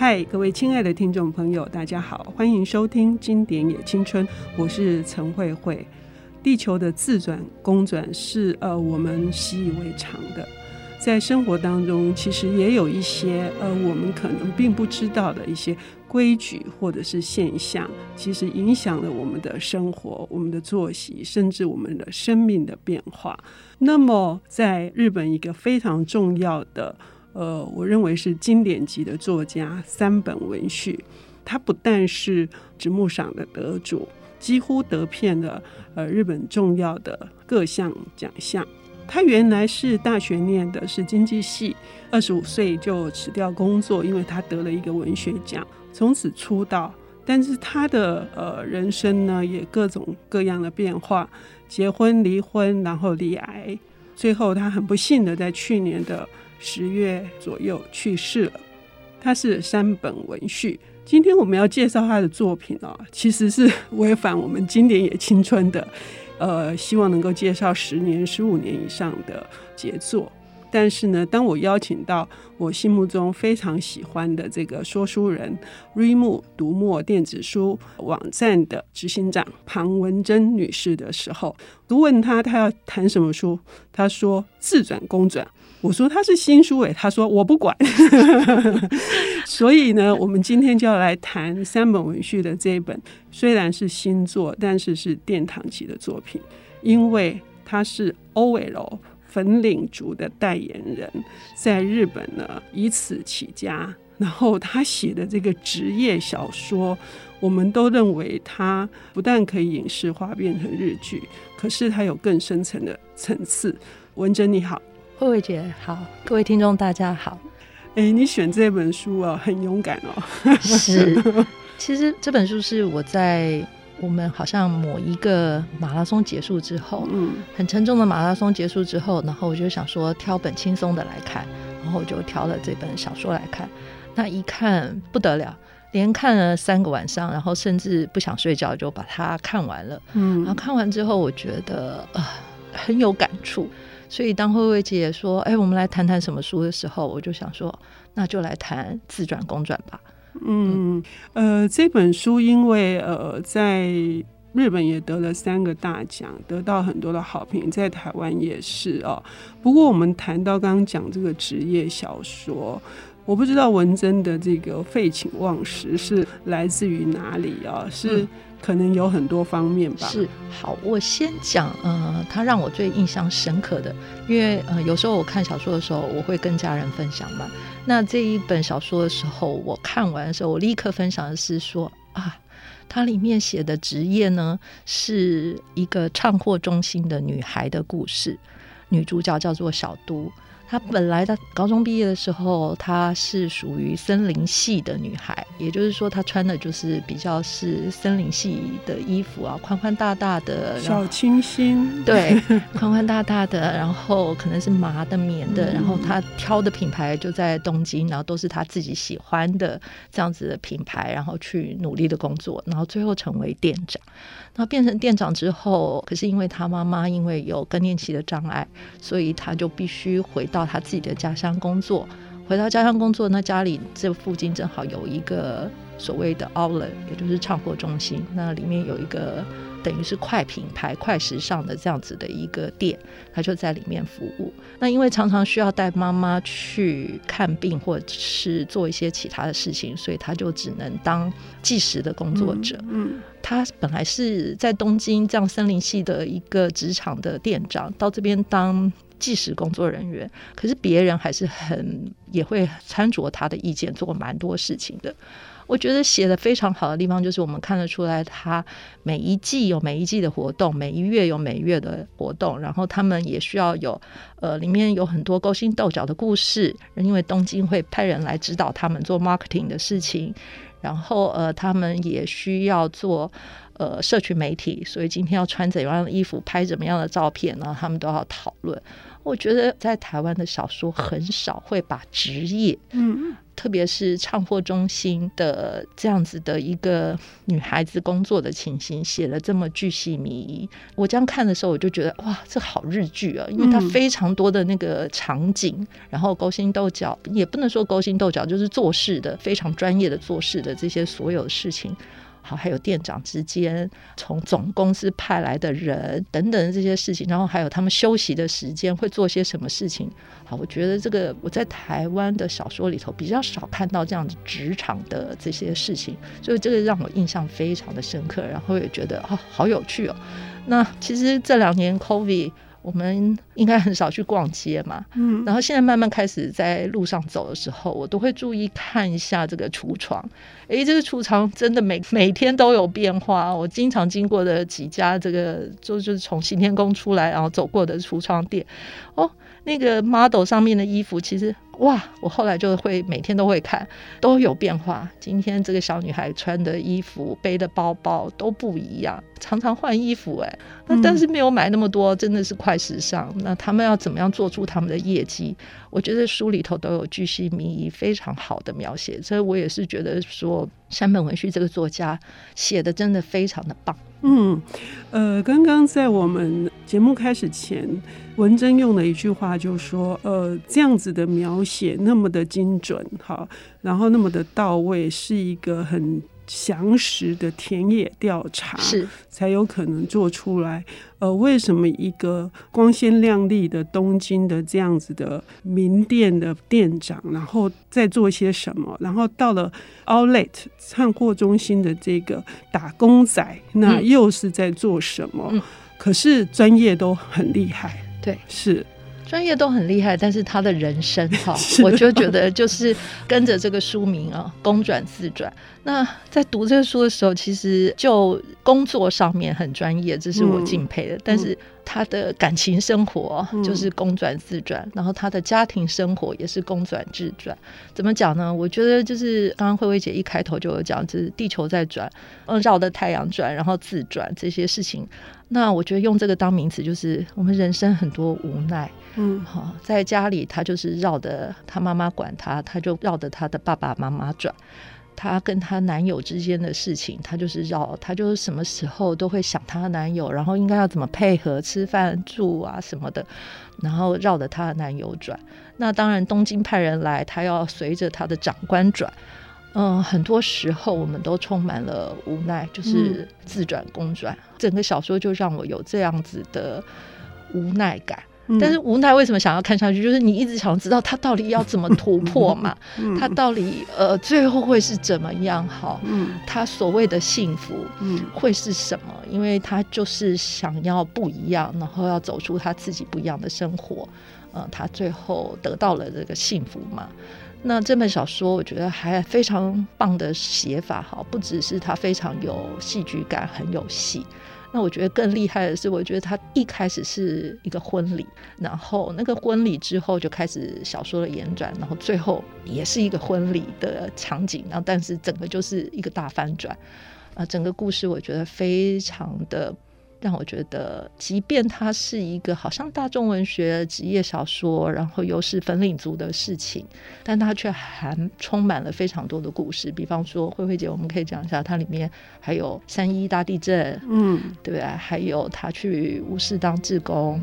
嗨，各位亲爱的听众朋友，大家好，欢迎收听《经典也青春》，我是陈慧慧。地球的自转公转是呃我们习以为常的，在生活当中其实也有一些呃我们可能并不知道的一些规矩或者是现象，其实影响了我们的生活、我们的作息，甚至我们的生命的变化。那么，在日本一个非常重要的呃，我认为是经典级的作家三本文绪，他不但是直木赏的得主。几乎得遍了呃日本重要的各项奖项。他原来是大学念的是经济系，二十五岁就辞掉工作，因为他得了一个文学奖，从此出道。但是他的呃人生呢，也各种各样的变化，结婚、离婚，然后罹癌，最后他很不幸的在去年的十月左右去世了。他是山本文绪。今天我们要介绍他的作品哦，其实是 违反我们经典也青春的，呃，希望能够介绍十年、十五年以上的杰作。但是呢，当我邀请到我心目中非常喜欢的这个说书人 Readmoo 读墨电子书网站的执行长庞文珍女士的时候，读问她她要谈什么书，她说自转公转。我说他是新书诶，他说我不管，所以呢，我们今天就要来谈三本文绪的这一本，虽然是新作，但是是殿堂级的作品，因为它是 OL 粉领族的代言人，在日本呢以此起家，然后他写的这个职业小说，我们都认为他不但可以影视化变成日剧，可是他有更深层的层次。文珍你好。慧慧姐好，各位听众大家好。哎、欸，你选这本书啊，很勇敢哦。是，其实这本书是我在我们好像某一个马拉松结束之后，嗯，很沉重的马拉松结束之后，然后我就想说挑本轻松的来看，然后我就挑了这本小说来看。那一看不得了，连看了三个晚上，然后甚至不想睡觉就把它看完了。嗯，然后看完之后，我觉得呃很有感触。所以，当慧慧姐说：“哎、欸，我们来谈谈什么书的时候，我就想说，那就来谈自转公转吧。”嗯，呃，这本书因为呃，在日本也得了三个大奖，得到很多的好评，在台湾也是哦。不过，我们谈到刚刚讲这个职业小说，我不知道文珍的这个废寝忘食是来自于哪里啊？是。可能有很多方面吧。是，好，我先讲，呃，他让我最印象深刻的，因为呃，有时候我看小说的时候，我会跟家人分享嘛。那这一本小说的时候，我看完的时候，我立刻分享的是说啊，它里面写的职业呢，是一个唱货中心的女孩的故事，女主角叫做小都。她本来她高中毕业的时候，她是属于森林系的女孩，也就是说，她穿的就是比较是森林系的衣服啊，宽宽大大的，小清新，对，宽宽大大的，然后可能是麻的、棉的，然后她挑的品牌就在东京，然后都是她自己喜欢的这样子的品牌，然后去努力的工作，然后最后成为店长。那变成店长之后，可是因为她妈妈因为有更年期的障碍，所以她就必须回到。到他自己的家乡工作，回到家乡工作，那家里这附近正好有一个所谓的 Outlet，也就是唱货中心。那里面有一个等于是快品牌、快时尚的这样子的一个店，他就在里面服务。那因为常常需要带妈妈去看病，或者是做一些其他的事情，所以他就只能当计时的工作者。嗯，嗯，他本来是在东京这样森林系的一个职场的店长，到这边当。计时工作人员，可是别人还是很也会参酌他的意见，做蛮多事情的。我觉得写得非常好的地方，就是我们看得出来，他每一季有每一季的活动，每一月有每月的活动，然后他们也需要有呃，里面有很多勾心斗角的故事，因为东京会派人来指导他们做 marketing 的事情，然后呃，他们也需要做。呃社群媒体，所以今天要穿怎样的衣服，拍怎么样的照片，然后他们都要讨论。我觉得在台湾的小说很少会把职业，嗯，特别是唱货中心的这样子的一个女孩子工作的情形写了这么巨细靡遗。我这样看的时候，我就觉得哇，这好日剧啊，因为它非常多的那个场景，然后勾心斗角，也不能说勾心斗角，就是做事的非常专业的做事的这些所有的事情。好，还有店长之间，从总公司派来的人等等这些事情，然后还有他们休息的时间会做些什么事情。好，我觉得这个我在台湾的小说里头比较少看到这样子职场的这些事情，所以这个让我印象非常的深刻，然后也觉得哦，好有趣哦。那其实这两年 COVID。我们应该很少去逛街嘛，嗯，然后现在慢慢开始在路上走的时候，我都会注意看一下这个橱窗。诶，这个橱窗真的每 每天都有变化。我经常经过的几家这个就就是从新天宫出来然后走过的橱窗店，哦。那个 model 上面的衣服，其实哇，我后来就会每天都会看，都有变化。今天这个小女孩穿的衣服、背的包包都不一样，常常换衣服哎。那但是没有买那么多，真的是快时尚。那他们要怎么样做出他们的业绩？我觉得书里头都有巨细靡遗、非常好的描写。所以我也是觉得说，山本文绪这个作家写的真的非常的棒。嗯，呃，刚刚在我们节目开始前，文珍用了一句话，就说，呃，这样子的描写那么的精准，哈，然后那么的到位，是一个很。详实的田野调查是才有可能做出来。呃，为什么一个光鲜亮丽的东京的这样子的名店的店长，然后在做些什么？然后到了 Outlet 唱货中心的这个打工仔，那又是在做什么？嗯、可是专业都很厉害，对，是。专业都很厉害，但是他的人生 哈，我就觉得就是跟着这个书名啊，公转自转。那在读这个书的时候，其实就工作上面很专业，这是我敬佩的。嗯、但是他的感情生活就是公转自转，嗯、然后他的家庭生活也是公转自转。怎么讲呢？我觉得就是刚刚慧慧姐一开头就有讲，就是地球在转，嗯，绕着太阳转，然后自转这些事情。那我觉得用这个当名词，就是我们人生很多无奈。嗯，好，在家里他就是绕着他妈妈管他，他就绕着他的爸爸妈妈转。他跟她男友之间的事情，她就是绕，她就是什么时候都会想她男友，然后应该要怎么配合吃饭住啊什么的，然后绕着她的男友转。那当然，东京派人来，她要随着她的长官转。嗯，很多时候我们都充满了无奈，就是自转公转。嗯、整个小说就让我有这样子的无奈感。嗯、但是无奈为什么想要看下去？就是你一直想知道他到底要怎么突破嘛？嗯、他到底呃最后会是怎么样？好，嗯、他所谓的幸福会是什么？嗯、因为他就是想要不一样，然后要走出他自己不一样的生活。呃，他最后得到了这个幸福嘛？那这本小说我觉得还非常棒的写法，好，不只是它非常有戏剧感，很有戏。那我觉得更厉害的是，我觉得他一开始是一个婚礼，然后那个婚礼之后就开始小说的延展，然后最后也是一个婚礼的场景，然后但是整个就是一个大翻转，啊，整个故事我觉得非常的。让我觉得，即便它是一个好像大众文学职业小说，然后又是粉领族的事情，但它却还充满了非常多的故事。比方说，慧慧姐，我们可以讲一下，它里面还有三一大地震，嗯，对不对？还有他去乌市当志工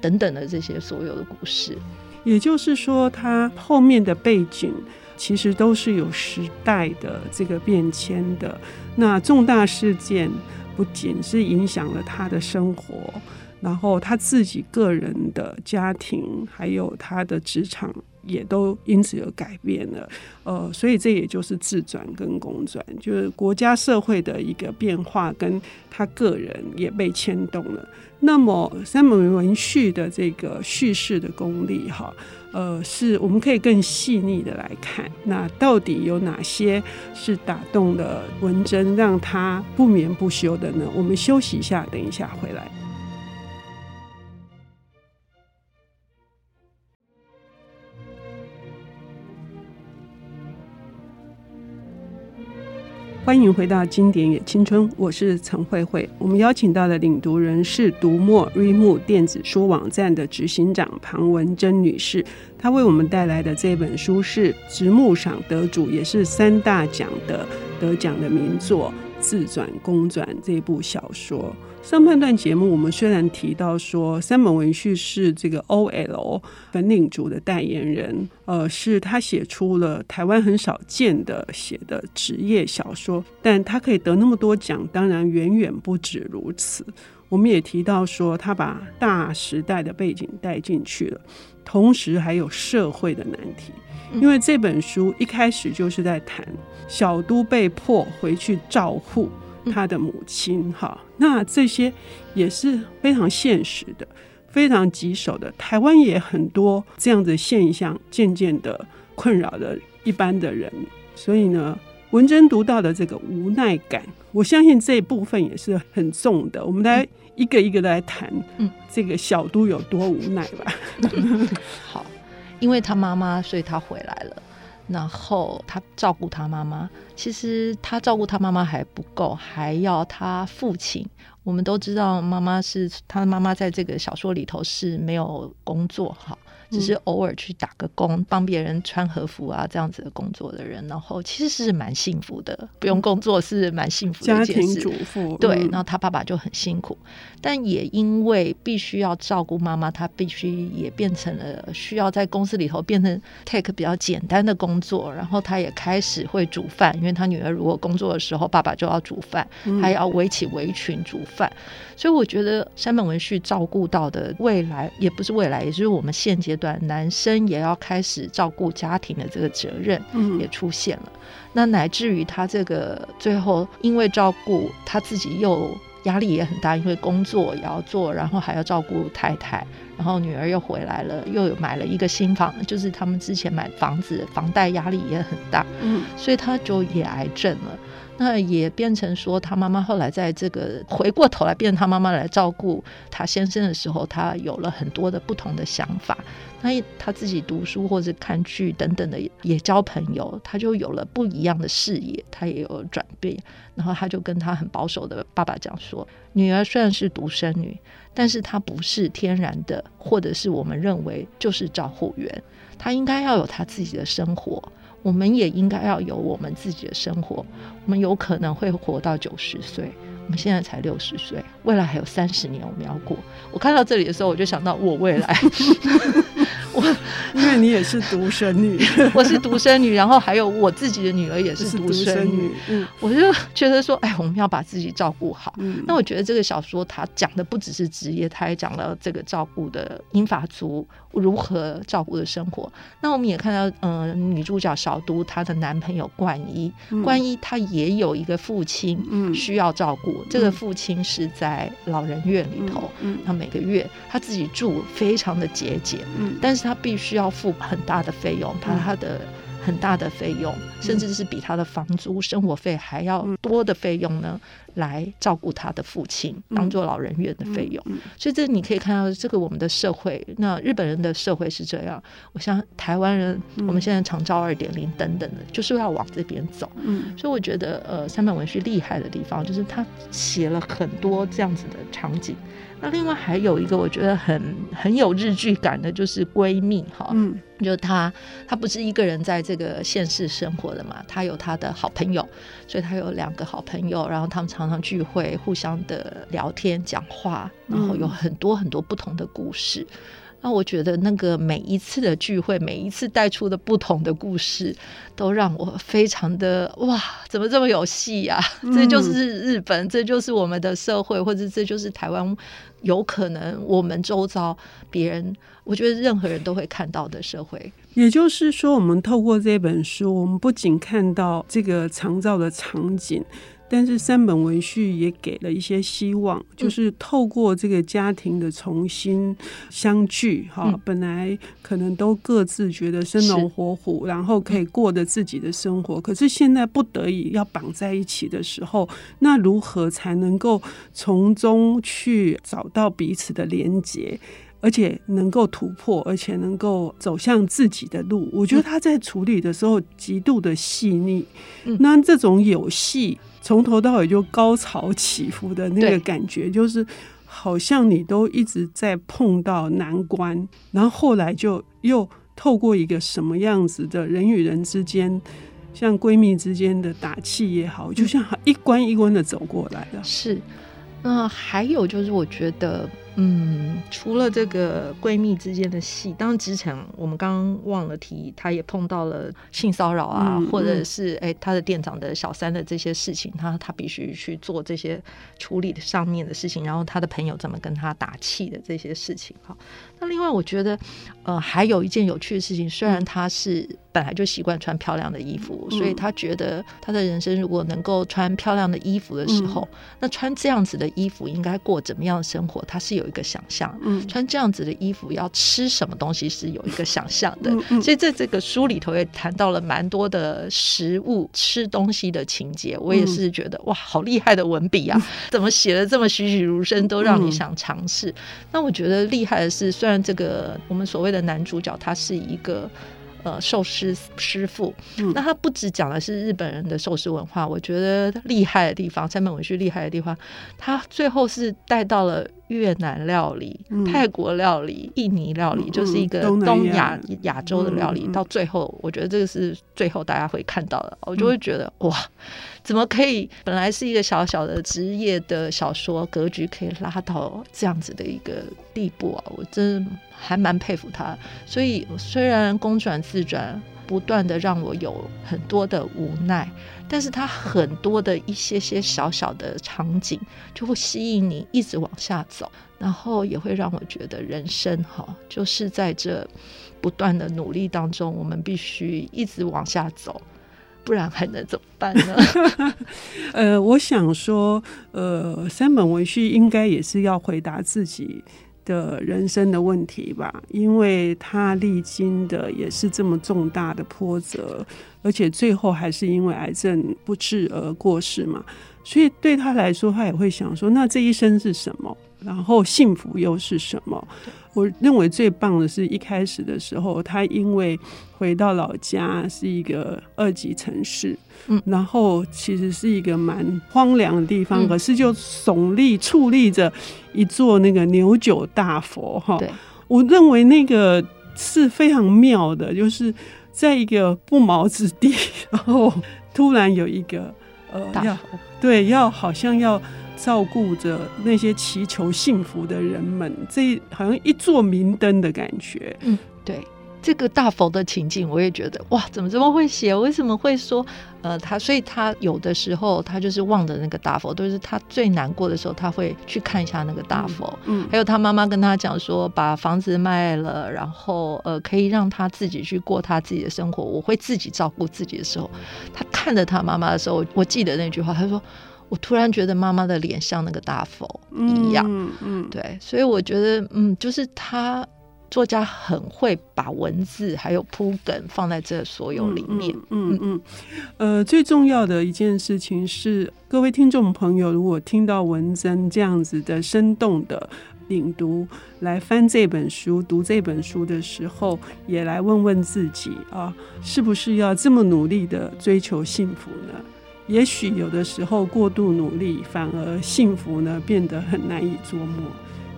等等的这些所有的故事。也就是说，它后面的背景其实都是有时代的这个变迁的。那重大事件。不仅是影响了他的生活，然后他自己个人的家庭，还有他的职场，也都因此而改变了。呃，所以这也就是自转跟公转，就是国家社会的一个变化，跟他个人也被牵动了。那么三本文序的这个叙事的功力，哈。呃，是我们可以更细腻的来看，那到底有哪些是打动了文征，让他不眠不休的呢？我们休息一下，等一下回来。欢迎回到经典也青春，我是陈慧慧。我们邀请到的领读人是读墨 reamu 电子书网站的执行长庞文珍女士，她为我们带来的这本书是直木赏得主，也是三大奖的得奖的名作《自转公转》这部小说。上半段节目，我们虽然提到说山本文绪是这个 OL 粉领族的代言人，呃，是他写出了台湾很少见的写的职业小说，但他可以得那么多奖，当然远远不止如此。我们也提到说，他把大时代的背景带进去了，同时还有社会的难题，因为这本书一开始就是在谈小都被迫回去照护。他的母亲，哈，那这些也是非常现实的、非常棘手的。台湾也很多这样的现象，渐渐的困扰着一般的人。所以呢，文珍读到的这个无奈感，我相信这一部分也是很重的。我们来一个一个的来谈，嗯，这个小都有多无奈吧。嗯、好，因为他妈妈，所以他回来了。然后他照顾他妈妈，其实他照顾他妈妈还不够，还要他父亲。我们都知道，妈妈是他的妈妈，在这个小说里头是没有工作哈。只是偶尔去打个工，帮别人穿和服啊，这样子的工作的人，然后其实是蛮幸福的，不用工作是蛮幸福的一件事。家庭主妇。对，然后他爸爸就很辛苦，但也因为必须要照顾妈妈，他必须也变成了需要在公司里头变成 take 比较简单的工作，然后他也开始会煮饭，因为他女儿如果工作的时候，爸爸就要煮饭，还要围起围裙煮饭。所以我觉得山本文绪照顾到的未来，也不是未来，也就是我们现阶段男生也要开始照顾家庭的这个责任，也出现了。嗯、那乃至于他这个最后，因为照顾他自己又压力也很大，因为工作也要做，然后还要照顾太太，然后女儿又回来了，又有买了一个新房，就是他们之前买房子，房贷压力也很大，嗯，所以他就也癌症了。那也变成说，他妈妈后来在这个回过头来变成他妈妈来照顾他先生的时候，他有了很多的不同的想法。那他自己读书或者看剧等等的，也交朋友，他就有了不一样的视野，他也有转变。然后他就跟他很保守的爸爸讲说：“女儿虽然是独生女，但是她不是天然的，或者是我们认为就是照护员，她应该要有她自己的生活。”我们也应该要有我们自己的生活。我们有可能会活到九十岁，我们现在才六十岁，未来还有三十年我们要过。我看到这里的时候，我就想到我未来。我。因为你也是独生女，我是独生女，然后还有我自己的女儿也是独生女，嗯，我就觉得说，哎，我们要把自己照顾好。嗯，那我觉得这个小说它讲的不只是职业，它也讲了这个照顾的英法族如何照顾的生活。那我们也看到，嗯、呃，女主角小都她的男朋友冠一，嗯、冠一他也有一个父亲，嗯，需要照顾。嗯、这个父亲是在老人院里头，嗯，他每个月他自己住非常的节俭，嗯，但是。他必须要付很大的费用，他他的很大的费用，甚至是比他的房租、生活费还要多的费用呢，来照顾他的父亲，当做老人院的费用。所以这你可以看到，这个我们的社会，那日本人的社会是这样。我想台湾人，我们现在长照二点零等等的，就是要往这边走。所以我觉得，呃，三本文学厉害的地方，就是他写了很多这样子的场景。那另外还有一个我觉得很很有日剧感的，就是闺蜜哈，嗯，就她她不是一个人在这个现实生活的嘛，她有她的好朋友，所以她有两个好朋友，然后他们常常聚会，互相的聊天讲话，然后有很多很多不同的故事。嗯那我觉得那个每一次的聚会，每一次带出的不同的故事，都让我非常的哇，怎么这么有戏呀？这就是日本，这就是我们的社会，或者这就是台湾，有可能我们周遭别人，我觉得任何人都会看到的社会。也就是说，我们透过这本书，我们不仅看到这个长照的场景。但是三本文序也给了一些希望，就是透过这个家庭的重新相聚，哈、嗯，本来可能都各自觉得生龙活虎，然后可以过着自己的生活，可是现在不得已要绑在一起的时候，那如何才能够从中去找到彼此的连结？而且能够突破，而且能够走向自己的路。我觉得他在处理的时候极度的细腻。嗯、那这种有戏，从头到尾就高潮起伏的那个感觉，就是好像你都一直在碰到难关，然后后来就又透过一个什么样子的人与人之间，像闺蜜之间的打气也好，就像一关一关的走过来了。是。那还有就是，我觉得。嗯，除了这个闺蜜之间的戏，当然职场我们刚刚忘了提，她也碰到了性骚扰啊，或者是哎，她的店长的小三的这些事情，她她必须去做这些处理的上面的事情，然后她的朋友怎么跟她打气的这些事情。哈，那另外我觉得，呃，还有一件有趣的事情，虽然她是本来就习惯穿漂亮的衣服，嗯、所以他觉得他的人生如果能够穿漂亮的衣服的时候，嗯、那穿这样子的衣服应该过怎么样的生活，他是有。一个想象，嗯，穿这样子的衣服要吃什么东西是有一个想象的，所以在这个书里头也谈到了蛮多的食物、吃东西的情节。我也是觉得、嗯、哇，好厉害的文笔啊！怎么写的这么栩栩如生，都让你想尝试。嗯、那我觉得厉害的是，虽然这个我们所谓的男主角他是一个。呃，寿司师傅，嗯、那他不只讲的是日本人的寿司文化，我觉得厉害的地方，山本文绪厉害的地方，他最后是带到了越南料理、嗯、泰国料理、印尼料理，嗯、就是一个东亚亚洲的料理。嗯、到最后，我觉得这个是最后大家会看到的，嗯、我就会觉得哇，怎么可以？本来是一个小小的职业的小说格局，可以拉到这样子的一个地步啊！我真。还蛮佩服他，所以虽然公转自转不断的让我有很多的无奈，但是他很多的一些些小小的场景就会吸引你一直往下走，然后也会让我觉得人生哈，就是在这不断的努力当中，我们必须一直往下走，不然还能怎么办呢？呃，我想说，呃，三本文序应该也是要回答自己。的人生的问题吧，因为他历经的也是这么重大的波折，而且最后还是因为癌症不治而过世嘛，所以对他来说，他也会想说，那这一生是什么？然后幸福又是什么？我认为最棒的是一开始的时候，他因为回到老家是一个二级城市，嗯，然后其实是一个蛮荒凉的地方，嗯、可是就耸立矗立着一座那个牛九大佛哈。对我认为那个是非常妙的，就是在一个不毛之地，然后突然有一个呃佛要对要好像要。照顾着那些祈求幸福的人们，这好像一座明灯的感觉。嗯，对，这个大佛的情景，我也觉得哇，怎么这么会写？为什么会说呃，他所以他有的时候他就是望着那个大佛，都是他最难过的时候，他会去看一下那个大佛。嗯，嗯还有他妈妈跟他讲说，把房子卖了，然后呃，可以让他自己去过他自己的生活，我会自己照顾自己的时候，他看着他妈妈的时候，我记得那句话，他说。我突然觉得妈妈的脸像那个大佛一样，嗯，嗯对，所以我觉得，嗯，就是他作家很会把文字还有铺梗放在这所有里面，嗯嗯，嗯，呃，最重要的一件事情是，各位听众朋友，如果听到文珍这样子的生动的领读来翻这本书、读这本书的时候，也来问问自己啊，是不是要这么努力的追求幸福呢？也许有的时候过度努力，反而幸福呢变得很难以捉摸。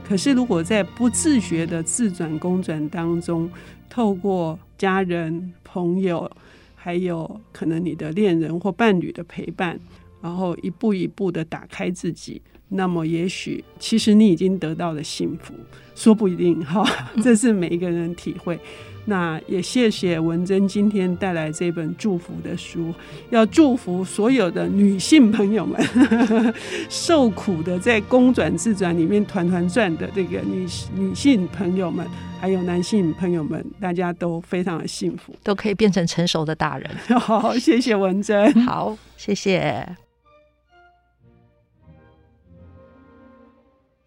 可是如果在不自觉的自转公转当中，透过家人、朋友，还有可能你的恋人或伴侣的陪伴，然后一步一步的打开自己，那么也许其实你已经得到了幸福，说不一定哈。这是每一个人体会。那也谢谢文珍今天带来这本祝福的书，要祝福所有的女性朋友们，受苦的在公转自转里面团团转的这个女女性朋友们，还有男性朋友们，大家都非常的幸福，都可以变成成熟的大人。好，谢谢文珍，好，谢谢。